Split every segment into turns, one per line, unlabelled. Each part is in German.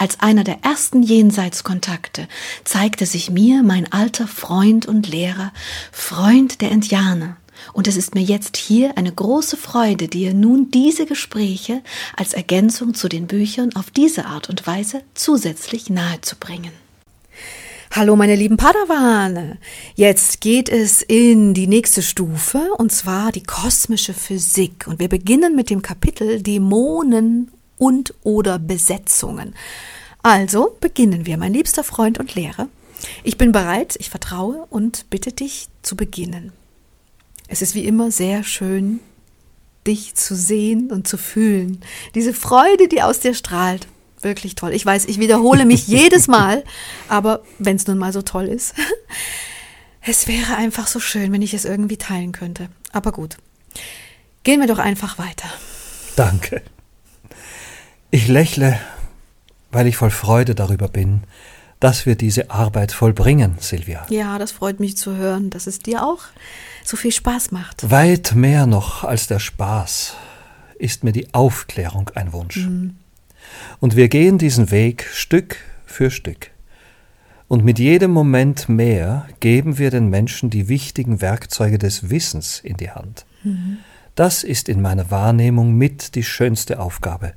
Als einer der ersten Jenseitskontakte zeigte sich mir mein alter Freund und Lehrer, Freund der Indianer, und es ist mir jetzt hier eine große Freude, dir nun diese Gespräche als Ergänzung zu den Büchern auf diese Art und Weise zusätzlich nahezubringen.
Hallo meine lieben Padawane. Jetzt geht es in die nächste Stufe und zwar die kosmische Physik und wir beginnen mit dem Kapitel Dämonen und oder Besetzungen. Also beginnen wir, mein liebster Freund und Lehrer. Ich bin bereit, ich vertraue und bitte dich zu beginnen. Es ist wie immer sehr schön, dich zu sehen und zu fühlen. Diese Freude, die aus dir strahlt. Wirklich toll. Ich weiß, ich wiederhole mich jedes Mal, aber wenn es nun mal so toll ist. Es wäre einfach so schön, wenn ich es irgendwie teilen könnte. Aber gut. Gehen wir doch einfach weiter.
Danke. Ich lächle, weil ich voll Freude darüber bin, dass wir diese Arbeit vollbringen, Silvia.
Ja, das freut mich zu hören, dass es dir auch so viel Spaß macht.
Weit mehr noch als der Spaß ist mir die Aufklärung ein Wunsch. Mhm. Und wir gehen diesen Weg Stück für Stück. Und mit jedem Moment mehr geben wir den Menschen die wichtigen Werkzeuge des Wissens in die Hand. Mhm. Das ist in meiner Wahrnehmung mit die schönste Aufgabe,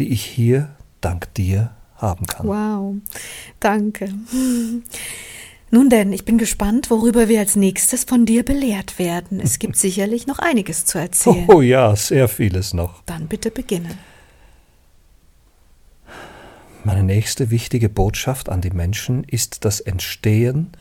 die ich hier dank dir haben kann.
Wow, danke. Nun denn, ich bin gespannt, worüber wir als nächstes von dir belehrt werden. Es gibt sicherlich noch einiges zu erzählen.
Oh ja, sehr vieles noch.
Dann bitte beginnen.
Meine nächste wichtige Botschaft an die Menschen ist das Entstehen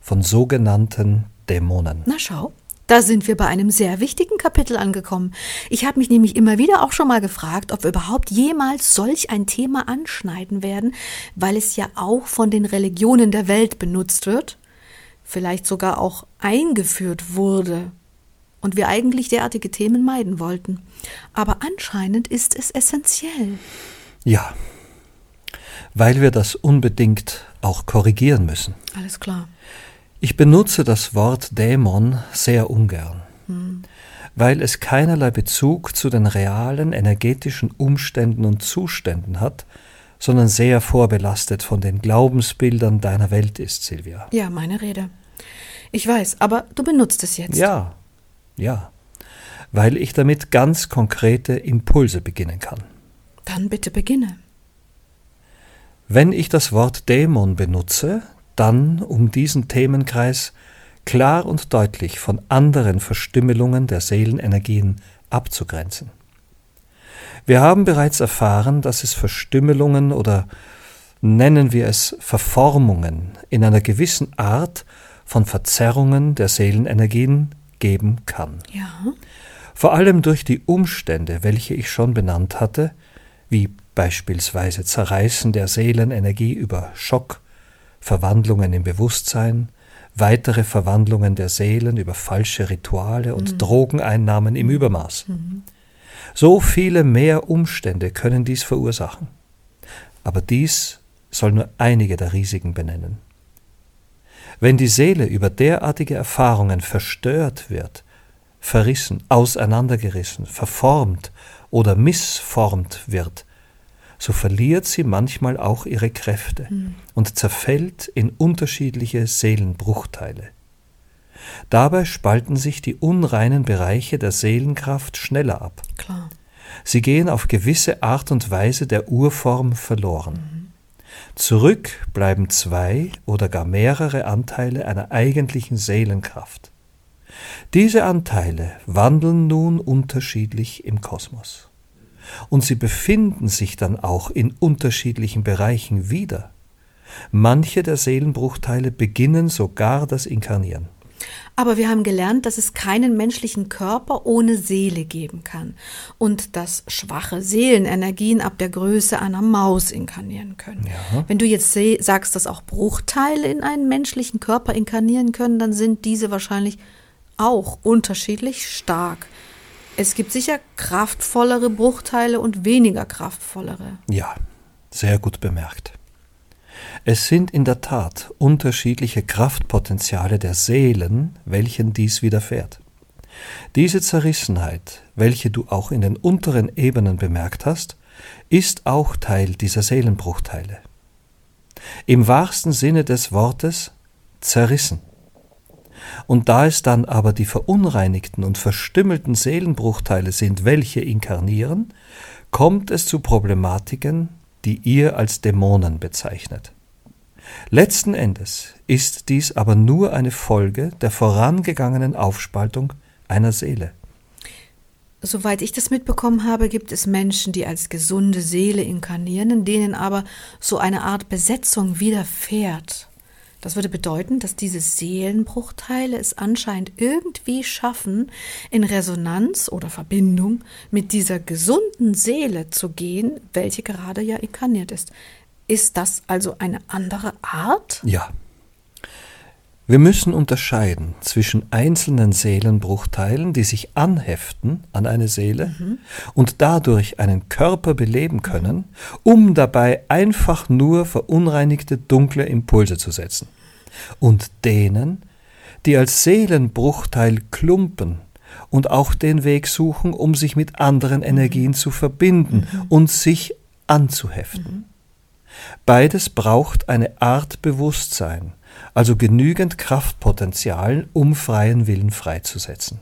von sogenannten Dämonen.
Na schau. Da sind wir bei einem sehr wichtigen Kapitel angekommen. Ich habe mich nämlich immer wieder auch schon mal gefragt, ob wir überhaupt jemals solch ein Thema anschneiden werden, weil es ja auch von den Religionen der Welt benutzt wird, vielleicht sogar auch eingeführt wurde und wir eigentlich derartige Themen meiden wollten. Aber anscheinend ist es essentiell.
Ja, weil wir das unbedingt auch korrigieren müssen.
Alles klar.
Ich benutze das Wort Dämon sehr ungern, hm. weil es keinerlei Bezug zu den realen energetischen Umständen und Zuständen hat, sondern sehr vorbelastet von den Glaubensbildern deiner Welt ist, Silvia.
Ja, meine Rede. Ich weiß, aber du benutzt es jetzt.
Ja, ja, weil ich damit ganz konkrete Impulse beginnen kann.
Dann bitte beginne.
Wenn ich das Wort Dämon benutze, dann um diesen Themenkreis klar und deutlich von anderen Verstümmelungen der Seelenenergien abzugrenzen. Wir haben bereits erfahren, dass es Verstümmelungen oder nennen wir es Verformungen in einer gewissen Art von Verzerrungen der Seelenenergien geben kann.
Ja.
Vor allem durch die Umstände, welche ich schon benannt hatte, wie beispielsweise Zerreißen der Seelenenergie über Schock, Verwandlungen im Bewusstsein, weitere Verwandlungen der Seelen über falsche Rituale und mhm. Drogeneinnahmen im Übermaß. Mhm. So viele mehr Umstände können dies verursachen. Aber dies soll nur einige der Risiken benennen. Wenn die Seele über derartige Erfahrungen verstört wird, verrissen, auseinandergerissen, verformt oder missformt wird, so verliert sie manchmal auch ihre Kräfte mhm. und zerfällt in unterschiedliche Seelenbruchteile. Dabei spalten sich die unreinen Bereiche der Seelenkraft schneller ab.
Klar.
Sie gehen auf gewisse Art und Weise der Urform verloren. Mhm. Zurück bleiben zwei oder gar mehrere Anteile einer eigentlichen Seelenkraft. Diese Anteile wandeln nun unterschiedlich im Kosmos und sie befinden sich dann auch in unterschiedlichen Bereichen wieder. Manche der Seelenbruchteile beginnen sogar das Inkarnieren.
Aber wir haben gelernt, dass es keinen menschlichen Körper ohne Seele geben kann und dass schwache Seelenenergien ab der Größe einer Maus inkarnieren können. Ja. Wenn du jetzt sagst, dass auch Bruchteile in einen menschlichen Körper inkarnieren können, dann sind diese wahrscheinlich auch unterschiedlich stark. Es gibt sicher kraftvollere Bruchteile und weniger kraftvollere.
Ja, sehr gut bemerkt. Es sind in der Tat unterschiedliche Kraftpotenziale der Seelen, welchen dies widerfährt. Diese Zerrissenheit, welche du auch in den unteren Ebenen bemerkt hast, ist auch Teil dieser Seelenbruchteile. Im wahrsten Sinne des Wortes zerrissen. Und da es dann aber die verunreinigten und verstümmelten Seelenbruchteile sind, welche inkarnieren, kommt es zu Problematiken, die ihr als Dämonen bezeichnet. Letzten Endes ist dies aber nur eine Folge der vorangegangenen Aufspaltung einer Seele.
Soweit ich das mitbekommen habe, gibt es Menschen, die als gesunde Seele inkarnieren, in denen aber so eine Art Besetzung widerfährt. Das würde bedeuten, dass diese Seelenbruchteile es anscheinend irgendwie schaffen, in Resonanz oder Verbindung mit dieser gesunden Seele zu gehen, welche gerade ja inkarniert ist. Ist das also eine andere Art?
Ja, wir müssen unterscheiden zwischen einzelnen Seelenbruchteilen, die sich anheften an eine Seele mhm. und dadurch einen Körper beleben können, um dabei einfach nur verunreinigte dunkle Impulse zu setzen, und denen, die als Seelenbruchteil klumpen und auch den Weg suchen, um sich mit anderen. Energien zu verbinden mhm. und sich anzuheften. Mhm. Beides braucht eine Art Bewusstsein, also genügend Kraftpotenzial, um freien Willen freizusetzen.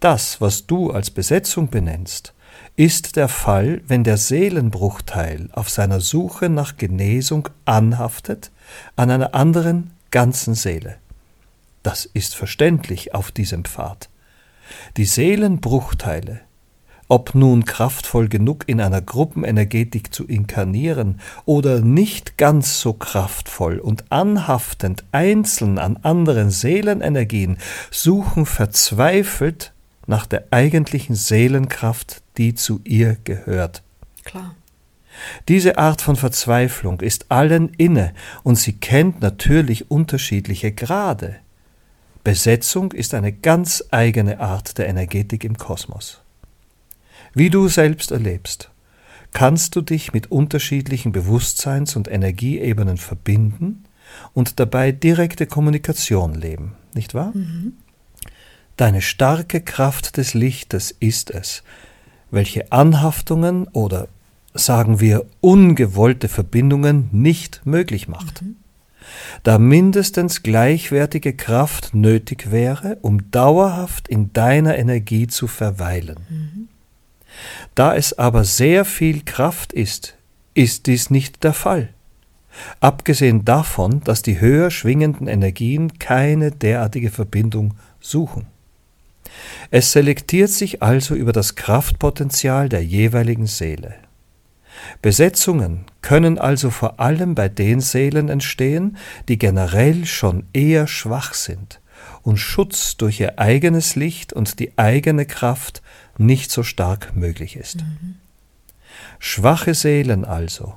Das, was du als Besetzung benennst, ist der Fall, wenn der Seelenbruchteil auf seiner Suche nach Genesung anhaftet an einer anderen ganzen Seele. Das ist verständlich auf diesem Pfad. Die Seelenbruchteile ob nun kraftvoll genug in einer Gruppenenergetik zu inkarnieren oder nicht ganz so kraftvoll und anhaftend einzeln an anderen Seelenenergien, suchen verzweifelt nach der eigentlichen Seelenkraft, die zu ihr gehört.
Klar.
Diese Art von Verzweiflung ist allen inne und sie kennt natürlich unterschiedliche Grade. Besetzung ist eine ganz eigene Art der Energetik im Kosmos. Wie du selbst erlebst, kannst du dich mit unterschiedlichen Bewusstseins- und Energieebenen verbinden und dabei direkte Kommunikation leben, nicht wahr? Mhm. Deine starke Kraft des Lichtes ist es, welche Anhaftungen oder sagen wir ungewollte Verbindungen nicht möglich macht. Mhm. Da mindestens gleichwertige Kraft nötig wäre, um dauerhaft in deiner Energie zu verweilen. Mhm. Da es aber sehr viel Kraft ist, ist dies nicht der Fall. Abgesehen davon, dass die höher schwingenden Energien keine derartige Verbindung suchen. Es selektiert sich also über das Kraftpotenzial der jeweiligen Seele. Besetzungen können also vor allem bei den Seelen entstehen, die generell schon eher schwach sind und Schutz durch ihr eigenes Licht und die eigene Kraft nicht so stark möglich ist. Mhm. Schwache Seelen also,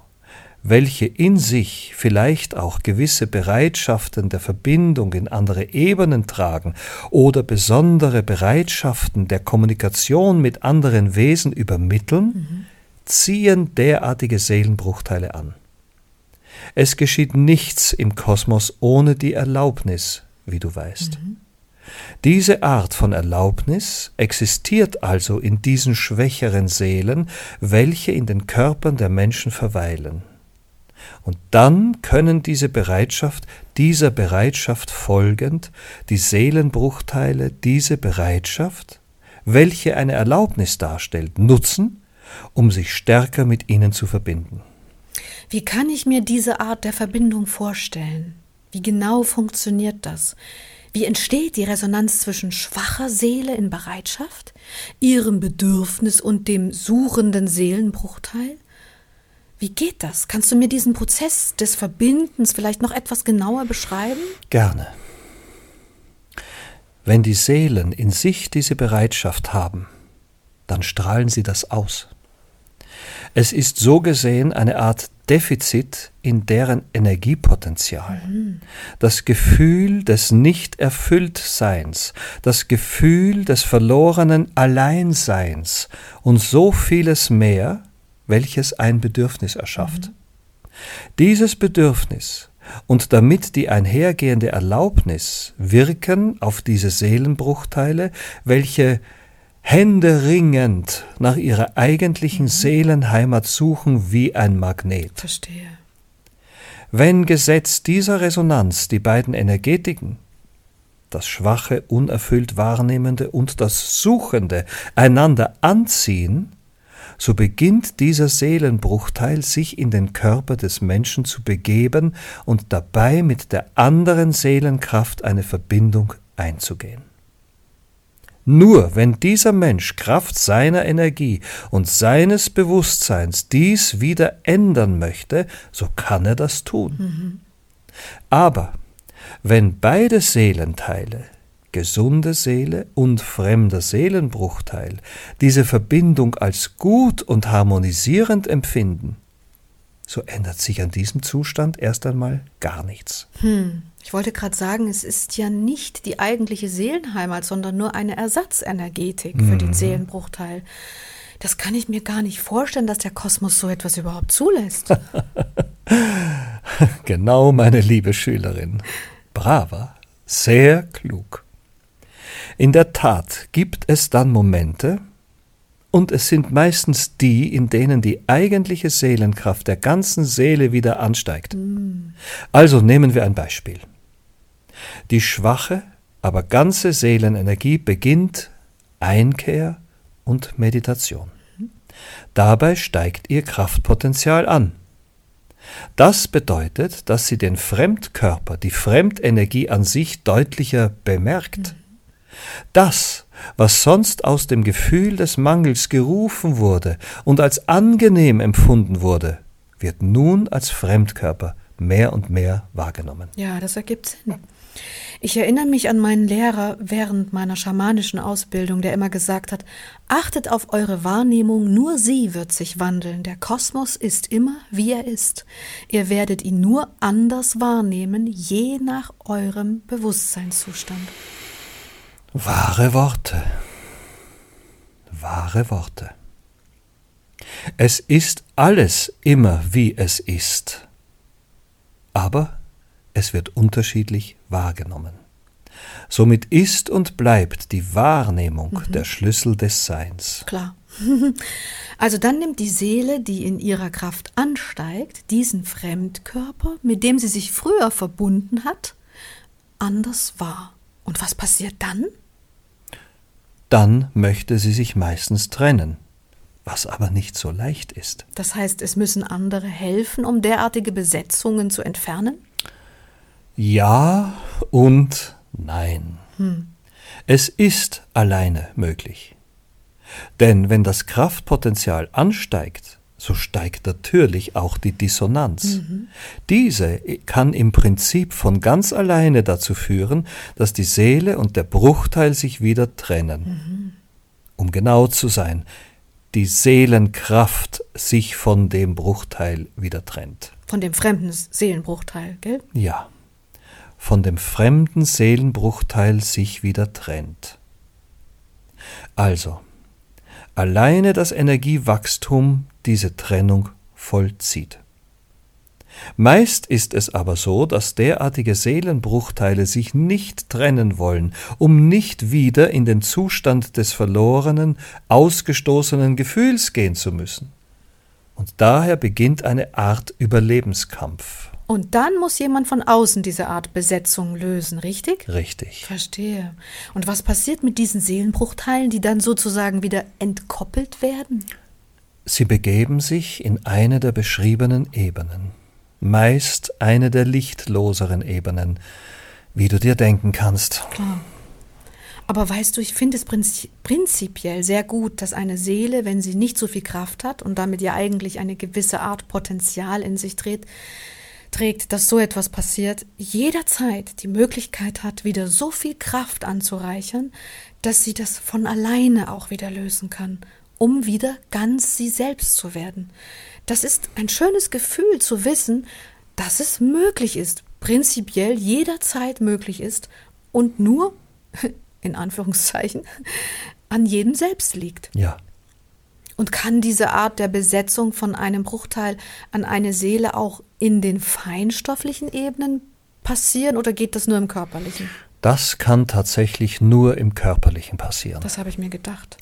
welche in sich vielleicht auch gewisse Bereitschaften der Verbindung in andere Ebenen tragen oder besondere Bereitschaften der Kommunikation mit anderen Wesen übermitteln, mhm. ziehen derartige Seelenbruchteile an. Es geschieht nichts im Kosmos ohne die Erlaubnis, wie du weißt. Mhm. Diese Art von Erlaubnis existiert also in diesen schwächeren Seelen, welche in den Körpern der Menschen verweilen. Und dann können diese Bereitschaft, dieser Bereitschaft folgend, die Seelenbruchteile diese Bereitschaft, welche eine Erlaubnis darstellt, nutzen, um sich stärker mit ihnen zu verbinden.
Wie kann ich mir diese Art der Verbindung vorstellen? Wie genau funktioniert das? Wie entsteht die Resonanz zwischen schwacher Seele in Bereitschaft, ihrem Bedürfnis und dem suchenden Seelenbruchteil? Wie geht das? Kannst du mir diesen Prozess des Verbindens vielleicht noch etwas genauer beschreiben?
Gerne. Wenn die Seelen in sich diese Bereitschaft haben, dann strahlen sie das aus. Es ist so gesehen eine Art Defizit in deren Energiepotenzial, das Gefühl des Nicht-Erfülltseins, das Gefühl des verlorenen Alleinseins und so vieles mehr, welches ein Bedürfnis erschafft. Dieses Bedürfnis und damit die einhergehende Erlaubnis wirken auf diese Seelenbruchteile, welche händeringend nach ihrer eigentlichen Seelenheimat suchen wie ein Magnet.
Verstehe.
Wenn gesetzt dieser Resonanz die beiden Energetiken, das schwache, unerfüllt Wahrnehmende und das Suchende, einander anziehen, so beginnt dieser Seelenbruchteil sich in den Körper des Menschen zu begeben und dabei mit der anderen Seelenkraft eine Verbindung einzugehen. Nur wenn dieser Mensch Kraft seiner Energie und seines Bewusstseins dies wieder ändern möchte, so kann er das tun. Mhm. Aber wenn beide Seelenteile, gesunde Seele und fremder Seelenbruchteil, diese Verbindung als gut und harmonisierend empfinden, so ändert sich an diesem Zustand erst einmal gar nichts.
Hm. Ich wollte gerade sagen, es ist ja nicht die eigentliche Seelenheimat, sondern nur eine Ersatzenergetik für mhm. den Seelenbruchteil. Das kann ich mir gar nicht vorstellen, dass der Kosmos so etwas überhaupt zulässt.
genau, meine liebe Schülerin. Braver, sehr klug. In der Tat gibt es dann Momente, und es sind meistens die, in denen die eigentliche Seelenkraft der ganzen Seele wieder ansteigt. Mm. Also nehmen wir ein Beispiel. Die schwache, aber ganze Seelenenergie beginnt Einkehr und Meditation. Dabei steigt ihr Kraftpotenzial an. Das bedeutet, dass sie den Fremdkörper, die Fremdenergie an sich deutlicher bemerkt. Das, was sonst aus dem Gefühl des Mangels gerufen wurde und als angenehm empfunden wurde, wird nun als Fremdkörper mehr und mehr wahrgenommen.
Ja, das ergibt Sinn. Ich erinnere mich an meinen Lehrer während meiner schamanischen Ausbildung, der immer gesagt hat, achtet auf eure Wahrnehmung, nur sie wird sich wandeln. Der Kosmos ist immer, wie er ist. Ihr werdet ihn nur anders wahrnehmen, je nach eurem Bewusstseinszustand.
Wahre Worte. Wahre Worte. Es ist alles immer, wie es ist. Aber es wird unterschiedlich wahrgenommen. Somit ist und bleibt die Wahrnehmung mhm. der Schlüssel des Seins.
Klar. Also dann nimmt die Seele, die in ihrer Kraft ansteigt, diesen Fremdkörper, mit dem sie sich früher verbunden hat, anders wahr. Und was passiert dann?
Dann möchte sie sich meistens trennen, was aber nicht so leicht ist.
Das heißt, es müssen andere helfen, um derartige Besetzungen zu entfernen?
Ja und nein. Hm. Es ist alleine möglich. Denn wenn das Kraftpotenzial ansteigt, so steigt natürlich auch die Dissonanz. Mhm. Diese kann im Prinzip von ganz alleine dazu führen, dass die Seele und der Bruchteil sich wieder trennen. Mhm. Um genau zu sein, die Seelenkraft sich von dem Bruchteil wieder trennt.
Von dem fremden Seelenbruchteil, gell?
Ja von dem fremden Seelenbruchteil sich wieder trennt. Also, alleine das Energiewachstum diese Trennung vollzieht. Meist ist es aber so, dass derartige Seelenbruchteile sich nicht trennen wollen, um nicht wieder in den Zustand des verlorenen, ausgestoßenen Gefühls gehen zu müssen. Und daher beginnt eine Art Überlebenskampf.
Und dann muss jemand von außen diese Art Besetzung lösen, richtig?
Richtig.
Verstehe. Und was passiert mit diesen Seelenbruchteilen, die dann sozusagen wieder entkoppelt werden?
Sie begeben sich in eine der beschriebenen Ebenen, meist eine der lichtloseren Ebenen, wie du dir denken kannst.
Klar. Aber weißt du, ich finde es prinzipiell sehr gut, dass eine Seele, wenn sie nicht so viel Kraft hat und damit ja eigentlich eine gewisse Art Potenzial in sich dreht, trägt, dass so etwas passiert, jederzeit die Möglichkeit hat, wieder so viel Kraft anzureichern, dass sie das von alleine auch wieder lösen kann, um wieder ganz sie selbst zu werden. Das ist ein schönes Gefühl zu wissen, dass es möglich ist, prinzipiell jederzeit möglich ist und nur, in Anführungszeichen, an jedem selbst liegt.
Ja.
Und kann diese Art der Besetzung von einem Bruchteil an eine Seele auch in den feinstofflichen Ebenen passieren oder geht das nur im körperlichen?
Das kann tatsächlich nur im körperlichen passieren.
Das habe ich mir gedacht.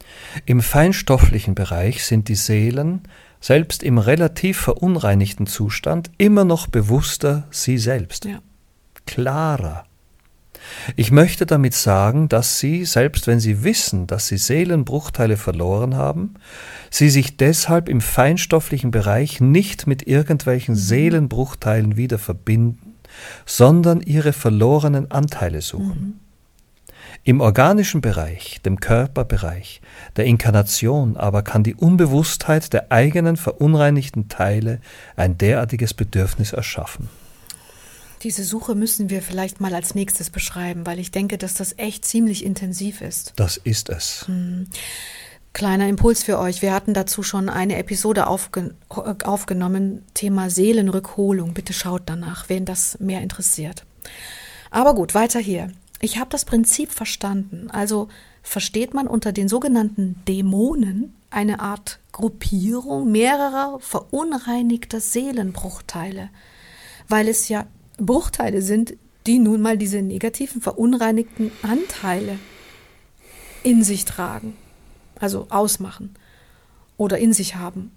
Im feinstofflichen Bereich sind die Seelen, selbst im relativ verunreinigten Zustand, immer noch bewusster sie selbst.
Ja.
Klarer. Ich möchte damit sagen, dass sie, selbst wenn sie wissen, dass sie Seelenbruchteile verloren haben, sie sich deshalb im feinstofflichen Bereich nicht mit irgendwelchen mhm. Seelenbruchteilen wieder verbinden, sondern ihre verlorenen Anteile suchen. Mhm. Im organischen Bereich, dem Körperbereich, der Inkarnation aber kann die Unbewusstheit der eigenen verunreinigten Teile ein derartiges Bedürfnis erschaffen.
Diese Suche müssen wir vielleicht mal als nächstes beschreiben, weil ich denke, dass das echt ziemlich intensiv ist.
Das ist es.
Hm. Kleiner Impuls für euch. Wir hatten dazu schon eine Episode aufge aufgenommen, Thema Seelenrückholung. Bitte schaut danach, wen das mehr interessiert. Aber gut, weiter hier. Ich habe das Prinzip verstanden. Also versteht man unter den sogenannten Dämonen eine Art Gruppierung mehrerer verunreinigter Seelenbruchteile, weil es ja Bruchteile sind, die nun mal diese negativen, verunreinigten Anteile in sich tragen, also ausmachen oder in sich haben,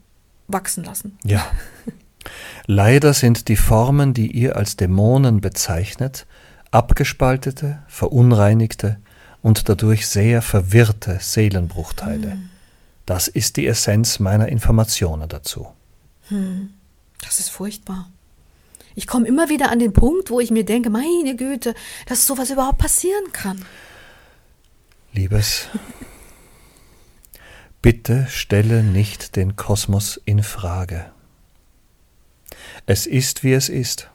wachsen lassen.
Ja. Leider sind die Formen, die ihr als Dämonen bezeichnet, abgespaltete, verunreinigte und dadurch sehr verwirrte Seelenbruchteile. Hm. Das ist die Essenz meiner Informationen dazu.
Hm. Das ist furchtbar. Ich komme immer wieder an den Punkt, wo ich mir denke, meine Güte, dass sowas überhaupt passieren kann.
Liebes, bitte stelle nicht den Kosmos in Frage. Es ist, wie es ist,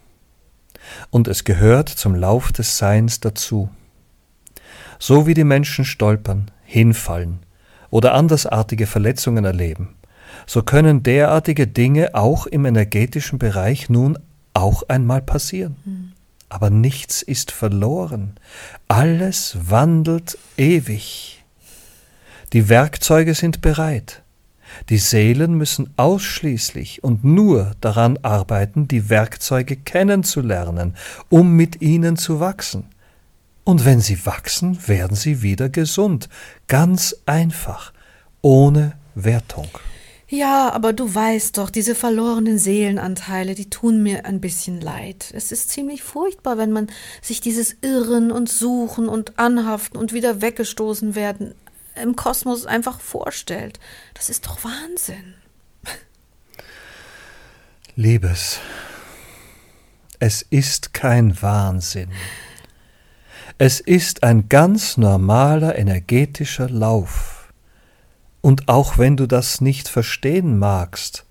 und es gehört zum Lauf des Seins dazu. So wie die Menschen stolpern, hinfallen oder andersartige Verletzungen erleben, so können derartige Dinge auch im energetischen Bereich nun auch einmal passieren. Mhm. Aber nichts ist verloren. Alles wandelt ewig. Die Werkzeuge sind bereit. Die Seelen müssen ausschließlich und nur daran arbeiten, die Werkzeuge kennenzulernen, um mit ihnen zu wachsen. Und wenn sie wachsen, werden sie wieder gesund, ganz einfach, ohne Wertung.
Ja, aber du weißt doch, diese verlorenen Seelenanteile, die tun mir ein bisschen leid. Es ist ziemlich furchtbar, wenn man sich dieses Irren und Suchen und Anhaften und wieder weggestoßen werden im Kosmos einfach vorstellt. Das ist doch Wahnsinn.
Liebes, es ist kein Wahnsinn. Es ist ein ganz normaler energetischer Lauf und auch wenn du das nicht verstehen magst,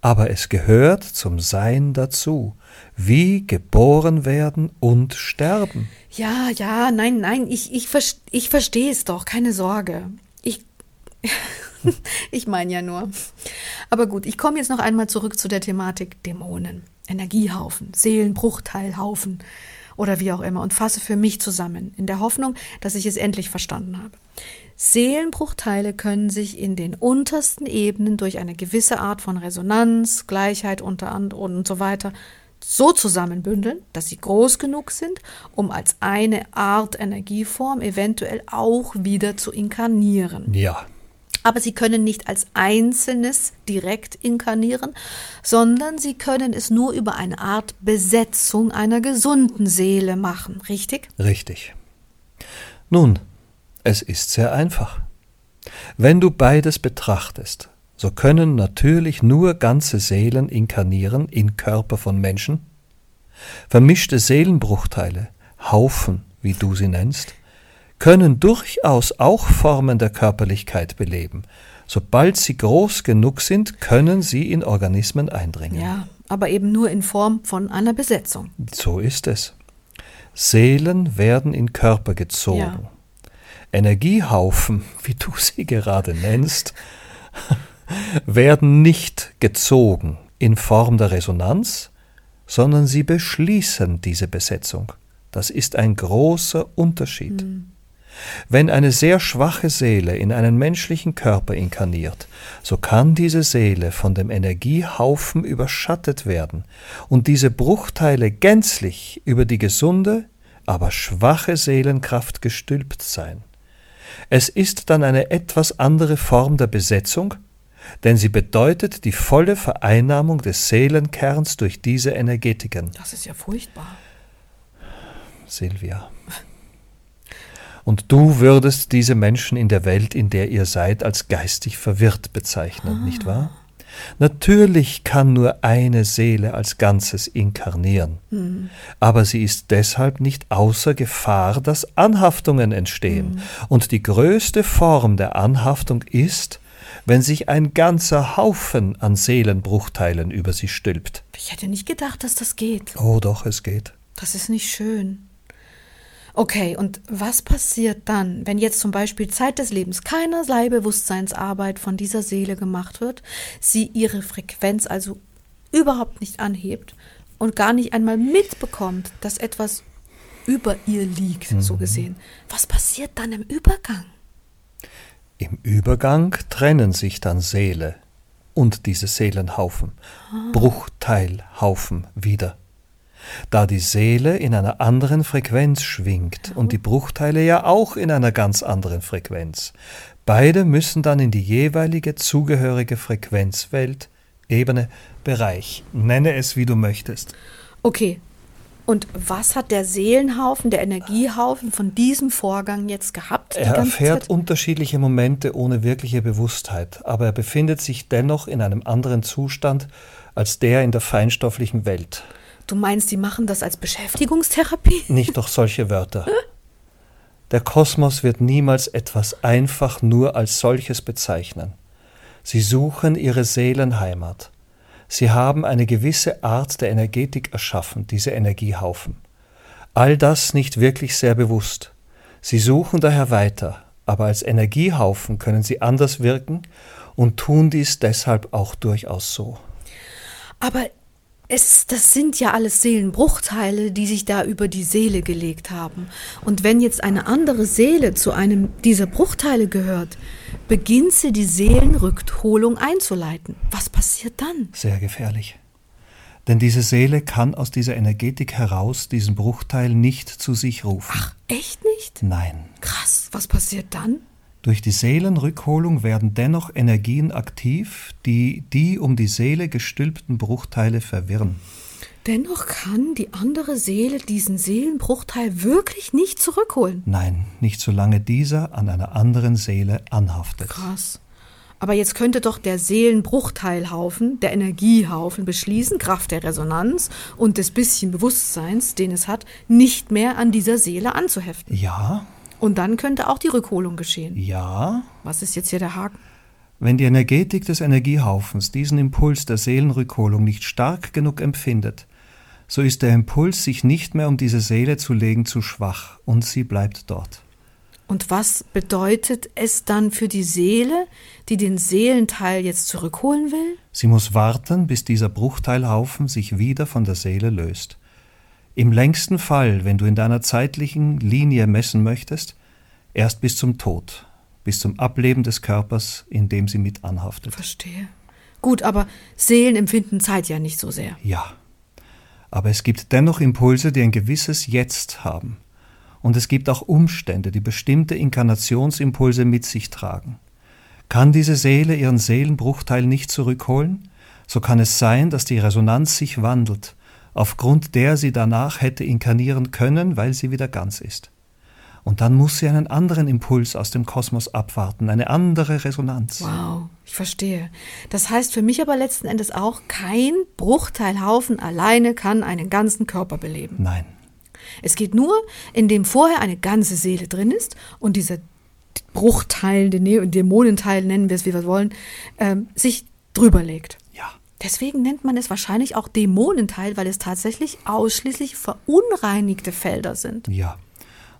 aber es gehört zum Sein dazu, wie geboren werden und sterben.
Ja, ja, nein, nein, ich, ich, ich verstehe es doch, keine Sorge. Ich, ich meine ja nur. Aber gut, ich komme jetzt noch einmal zurück zu der Thematik Dämonen, Energiehaufen, Seelenbruchteilhaufen oder wie auch immer und fasse für mich zusammen, in der Hoffnung, dass ich es endlich verstanden habe. Seelenbruchteile können sich in den untersten Ebenen durch eine gewisse Art von Resonanz, Gleichheit unter anderem und so weiter so zusammenbündeln, dass sie groß genug sind, um als eine Art Energieform eventuell auch wieder zu inkarnieren.
Ja.
Aber sie können nicht als Einzelnes direkt inkarnieren, sondern sie können es nur über eine Art Besetzung einer gesunden Seele machen, richtig?
Richtig. Nun, es ist sehr einfach. Wenn du beides betrachtest, so können natürlich nur ganze Seelen inkarnieren in Körper von Menschen, vermischte Seelenbruchteile, Haufen, wie du sie nennst, können durchaus auch Formen der Körperlichkeit beleben. Sobald sie groß genug sind, können sie in Organismen eindringen.
Ja, aber eben nur in Form von einer Besetzung.
So ist es. Seelen werden in Körper gezogen. Ja. Energiehaufen, wie du sie gerade nennst, werden nicht gezogen in Form der Resonanz, sondern sie beschließen diese Besetzung. Das ist ein großer Unterschied. Mhm. Wenn eine sehr schwache Seele in einen menschlichen Körper inkarniert, so kann diese Seele von dem Energiehaufen überschattet werden und diese Bruchteile gänzlich über die gesunde, aber schwache Seelenkraft gestülpt sein. Es ist dann eine etwas andere Form der Besetzung, denn sie bedeutet die volle Vereinnahmung des Seelenkerns durch diese Energetiken.
Das ist ja furchtbar.
Silvia. Und du würdest diese Menschen in der Welt, in der ihr seid, als geistig verwirrt bezeichnen, ah. nicht wahr? Natürlich kann nur eine Seele als Ganzes inkarnieren, mhm. aber sie ist deshalb nicht außer Gefahr, dass Anhaftungen entstehen. Mhm. Und die größte Form der Anhaftung ist, wenn sich ein ganzer Haufen an Seelenbruchteilen über sie stülpt.
Ich hätte nicht gedacht, dass das geht.
Oh doch, es geht.
Das ist nicht schön. Okay, und was passiert dann, wenn jetzt zum Beispiel Zeit des Lebens keinerlei Bewusstseinsarbeit von dieser Seele gemacht wird, sie ihre Frequenz also überhaupt nicht anhebt und gar nicht einmal mitbekommt, dass etwas über ihr liegt, mhm. so gesehen. Was passiert dann im Übergang?
Im Übergang trennen sich dann Seele und diese Seelenhaufen, ah. Bruchteilhaufen wieder da die Seele in einer anderen Frequenz schwingt und die Bruchteile ja auch in einer ganz anderen Frequenz. Beide müssen dann in die jeweilige zugehörige Frequenzwelt, Ebene, Bereich, nenne es wie du möchtest.
Okay. Und was hat der Seelenhaufen, der Energiehaufen von diesem Vorgang jetzt gehabt?
Er erfährt Zeit? unterschiedliche Momente ohne wirkliche Bewusstheit, aber er befindet sich dennoch in einem anderen Zustand als der in der feinstofflichen Welt.
Du meinst, die machen das als Beschäftigungstherapie?
Nicht doch solche Wörter. Der Kosmos wird niemals etwas einfach nur als solches bezeichnen. Sie suchen ihre Seelenheimat. Sie haben eine gewisse Art der Energetik erschaffen, diese Energiehaufen. All das nicht wirklich sehr bewusst. Sie suchen daher weiter, aber als Energiehaufen können sie anders wirken und tun dies deshalb auch durchaus so.
Aber es, das sind ja alles Seelenbruchteile, die sich da über die Seele gelegt haben. Und wenn jetzt eine andere Seele zu einem dieser Bruchteile gehört, beginnt sie die Seelenrückholung einzuleiten. Was passiert dann?
Sehr gefährlich. Denn diese Seele kann aus dieser Energetik heraus diesen Bruchteil nicht zu sich rufen.
Ach, echt nicht?
Nein.
Krass, was passiert dann?
Durch die Seelenrückholung werden dennoch Energien aktiv, die die um die Seele gestülpten Bruchteile verwirren.
Dennoch kann die andere Seele diesen Seelenbruchteil wirklich nicht zurückholen.
Nein, nicht solange dieser an einer anderen Seele anhaftet.
Krass. Aber jetzt könnte doch der Seelenbruchteilhaufen, der Energiehaufen beschließen, Kraft der Resonanz und des bisschen Bewusstseins, den es hat, nicht mehr an dieser Seele anzuheften.
Ja,
und dann könnte auch die Rückholung geschehen.
Ja.
Was ist jetzt hier der Haken?
Wenn die Energetik des Energiehaufens diesen Impuls der Seelenrückholung nicht stark genug empfindet, so ist der Impuls, sich nicht mehr um diese Seele zu legen, zu schwach und sie bleibt dort.
Und was bedeutet es dann für die Seele, die den Seelenteil jetzt zurückholen will?
Sie muss warten, bis dieser Bruchteilhaufen sich wieder von der Seele löst. Im längsten Fall, wenn du in deiner zeitlichen Linie messen möchtest, erst bis zum Tod, bis zum Ableben des Körpers, in dem sie mit anhaftet.
Verstehe. Gut, aber Seelen empfinden Zeit ja nicht so sehr.
Ja. Aber es gibt dennoch Impulse, die ein gewisses Jetzt haben. Und es gibt auch Umstände, die bestimmte Inkarnationsimpulse mit sich tragen. Kann diese Seele ihren Seelenbruchteil nicht zurückholen, so kann es sein, dass die Resonanz sich wandelt aufgrund der sie danach hätte inkarnieren können, weil sie wieder ganz ist. Und dann muss sie einen anderen Impuls aus dem Kosmos abwarten, eine andere Resonanz.
Wow, ich verstehe. Das heißt für mich aber letzten Endes auch, kein Bruchteilhaufen alleine kann einen ganzen Körper beleben.
Nein.
Es geht nur, indem vorher eine ganze Seele drin ist und dieser Bruchteil, den Dämonenteil, nennen wir es, wie wir wollen, ähm, sich drüber legt. Deswegen nennt man es wahrscheinlich auch Dämonenteil, weil es tatsächlich ausschließlich verunreinigte Felder sind.
Ja.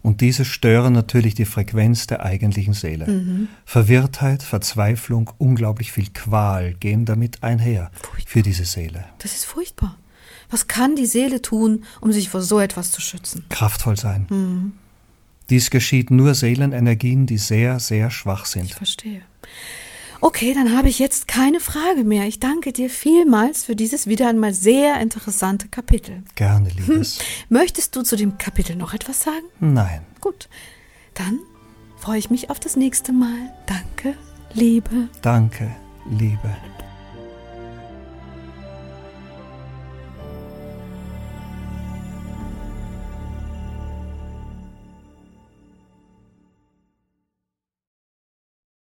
Und diese stören natürlich die Frequenz der eigentlichen Seele.
Mhm.
Verwirrtheit, Verzweiflung, unglaublich viel Qual gehen damit einher
Furchtbar.
für diese Seele.
Das ist furchtbar. Was kann die Seele tun, um sich vor so etwas zu schützen?
Kraftvoll sein.
Mhm.
Dies geschieht nur Seelenenergien, die sehr, sehr schwach
Ich
sind.
verstehe. Okay, dann habe ich jetzt keine Frage mehr. Ich danke dir vielmals für dieses wieder einmal sehr interessante Kapitel.
Gerne, Liebes.
Möchtest du zu dem Kapitel noch etwas sagen?
Nein.
Gut, dann freue ich mich auf das nächste Mal. Danke, Liebe.
Danke, Liebe.